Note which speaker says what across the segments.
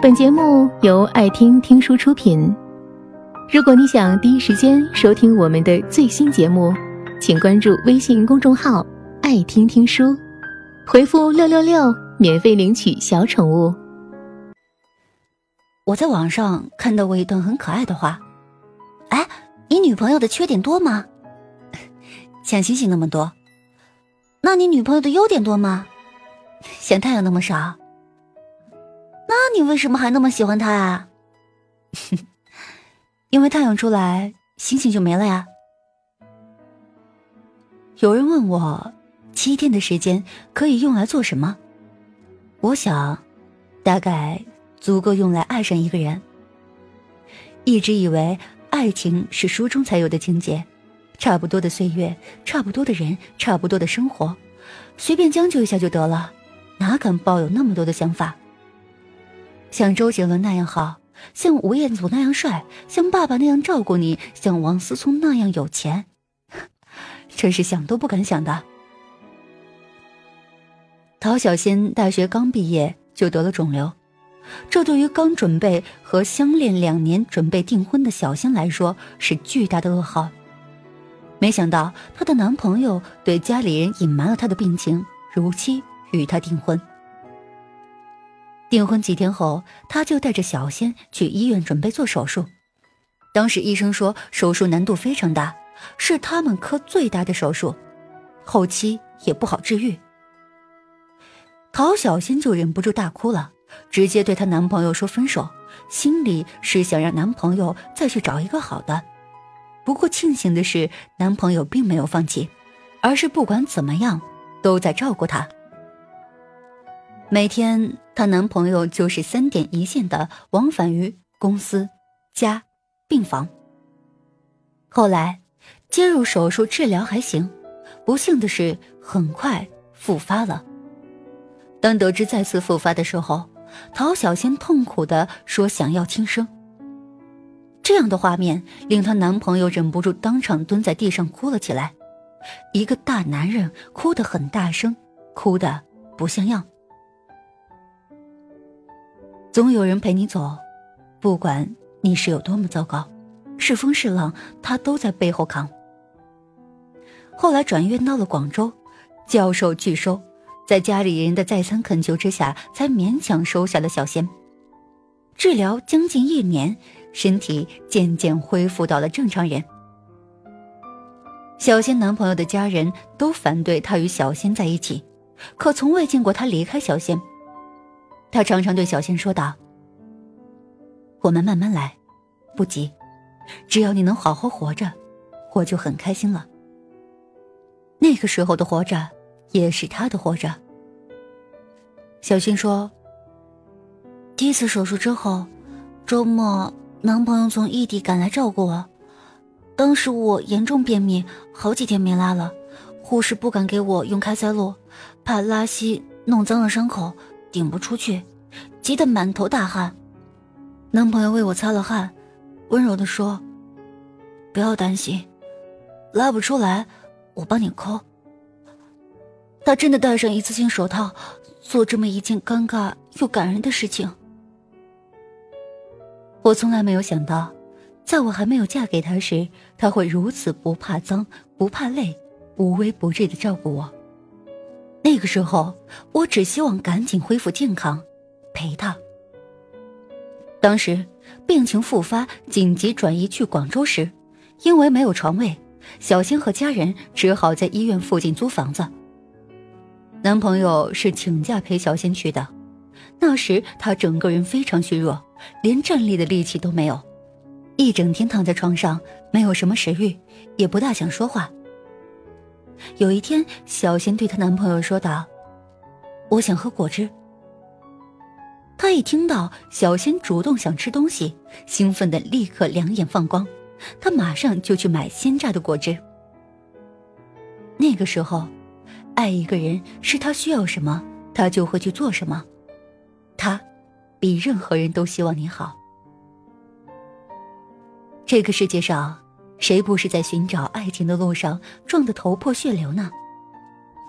Speaker 1: 本节目由爱听听书出品。如果你想第一时间收听我们的最新节目，请关注微信公众号“爱听听书”，回复“六六六”免费领取小宠物。
Speaker 2: 我在网上看到过一段很可爱的话：“哎，你女朋友的缺点多吗？像星星那么多。那你女朋友的优点多吗？像太阳那么少。那你为什么还那么喜欢他啊？因为太阳出来，星星就没了呀。”有人问我，七天的时间可以用来做什么？我想，大概。足够用来爱上一个人。一直以为爱情是书中才有的情节，差不多的岁月，差不多的人，差不多的生活，随便将就一下就得了，哪敢抱有那么多的想法？像周杰伦那样好，像吴彦祖那样帅，像爸爸那样照顾你，像王思聪那样有钱，真是想都不敢想的。陶小仙大学刚毕业就得了肿瘤。这对于刚准备和相恋两年、准备订婚的小仙来说是巨大的噩耗。没想到她的男朋友对家里人隐瞒了她的病情，如期与她订婚。订婚几天后，他就带着小仙去医院准备做手术。当时医生说手术难度非常大，是他们科最大的手术，后期也不好治愈。陶小仙就忍不住大哭了。直接对她男朋友说分手，心里是想让男朋友再去找一个好的。不过庆幸的是，男朋友并没有放弃，而是不管怎么样都在照顾她。每天，她男朋友就是三点一线的往返于公司、家、病房。后来，接入手术治疗还行，不幸的是很快复发了。当得知再次复发的时候，陶小仙痛苦的说：“想要轻生。”这样的画面令她男朋友忍不住当场蹲在地上哭了起来。一个大男人哭得很大声，哭得不像样。总有人陪你走，不管你是有多么糟糕，是风是浪，他都在背后扛。后来转院到了广州，教授拒收。在家里人的再三恳求之下，才勉强收下了小仙。治疗将近一年，身体渐渐恢复到了正常人。小仙男朋友的家人都反对他与小仙在一起，可从未见过他离开小仙。他常常对小仙说道：“我们慢慢来，不急，只要你能好好活着，我就很开心了。”那个时候的活着。也是他的活着。小新说：“第一次手术之后，周末男朋友从异地赶来照顾我。当时我严重便秘，好几天没拉了，护士不敢给我用开塞露，怕拉稀弄脏了伤口，顶不出去，急得满头大汗。男朋友为我擦了汗，温柔地说：‘不要担心，拉不出来，我帮你抠。’”他真的戴上一次性手套，做这么一件尴尬又感人的事情。我从来没有想到，在我还没有嫁给他时，他会如此不怕脏、不怕累、无微不至的照顾我。那个时候，我只希望赶紧恢复健康，陪他。当时病情复发，紧急转移去广州时，因为没有床位，小新和家人只好在医院附近租房子。男朋友是请假陪小仙去的，那时他整个人非常虚弱，连站立的力气都没有，一整天躺在床上，没有什么食欲，也不大想说话。有一天，小仙对她男朋友说道：“我想喝果汁。”他一听到小仙主动想吃东西，兴奋的立刻两眼放光，他马上就去买鲜榨的果汁。那个时候。爱一个人是他需要什么，他就会去做什么。他比任何人都希望你好。这个世界上，谁不是在寻找爱情的路上撞得头破血流呢？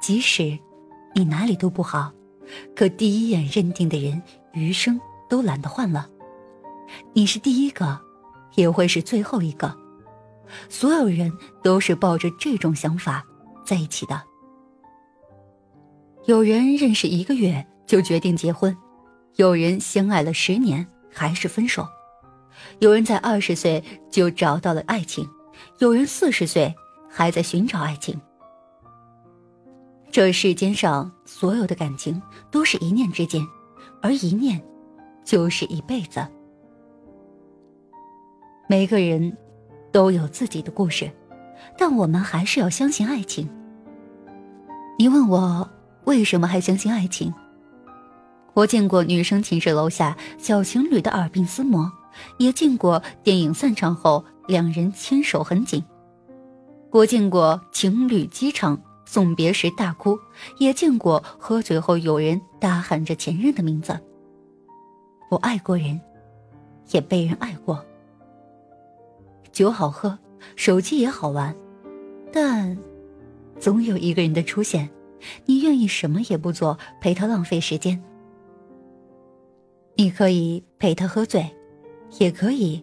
Speaker 2: 即使你哪里都不好，可第一眼认定的人，余生都懒得换了。你是第一个，也会是最后一个。所有人都是抱着这种想法在一起的。有人认识一个月就决定结婚，有人相爱了十年还是分手，有人在二十岁就找到了爱情，有人四十岁还在寻找爱情。这世间上所有的感情都是一念之间，而一念就是一辈子。每个人都有自己的故事，但我们还是要相信爱情。你问我？为什么还相信爱情？我见过女生寝室楼下小情侣的耳鬓厮磨，也见过电影散场后两人牵手很紧。我见过情侣机场送别时大哭，也见过喝醉后有人大喊着前任的名字。我爱过人，也被人爱过。酒好喝，手机也好玩，但总有一个人的出现。你愿意什么也不做，陪他浪费时间？你可以陪他喝醉，也可以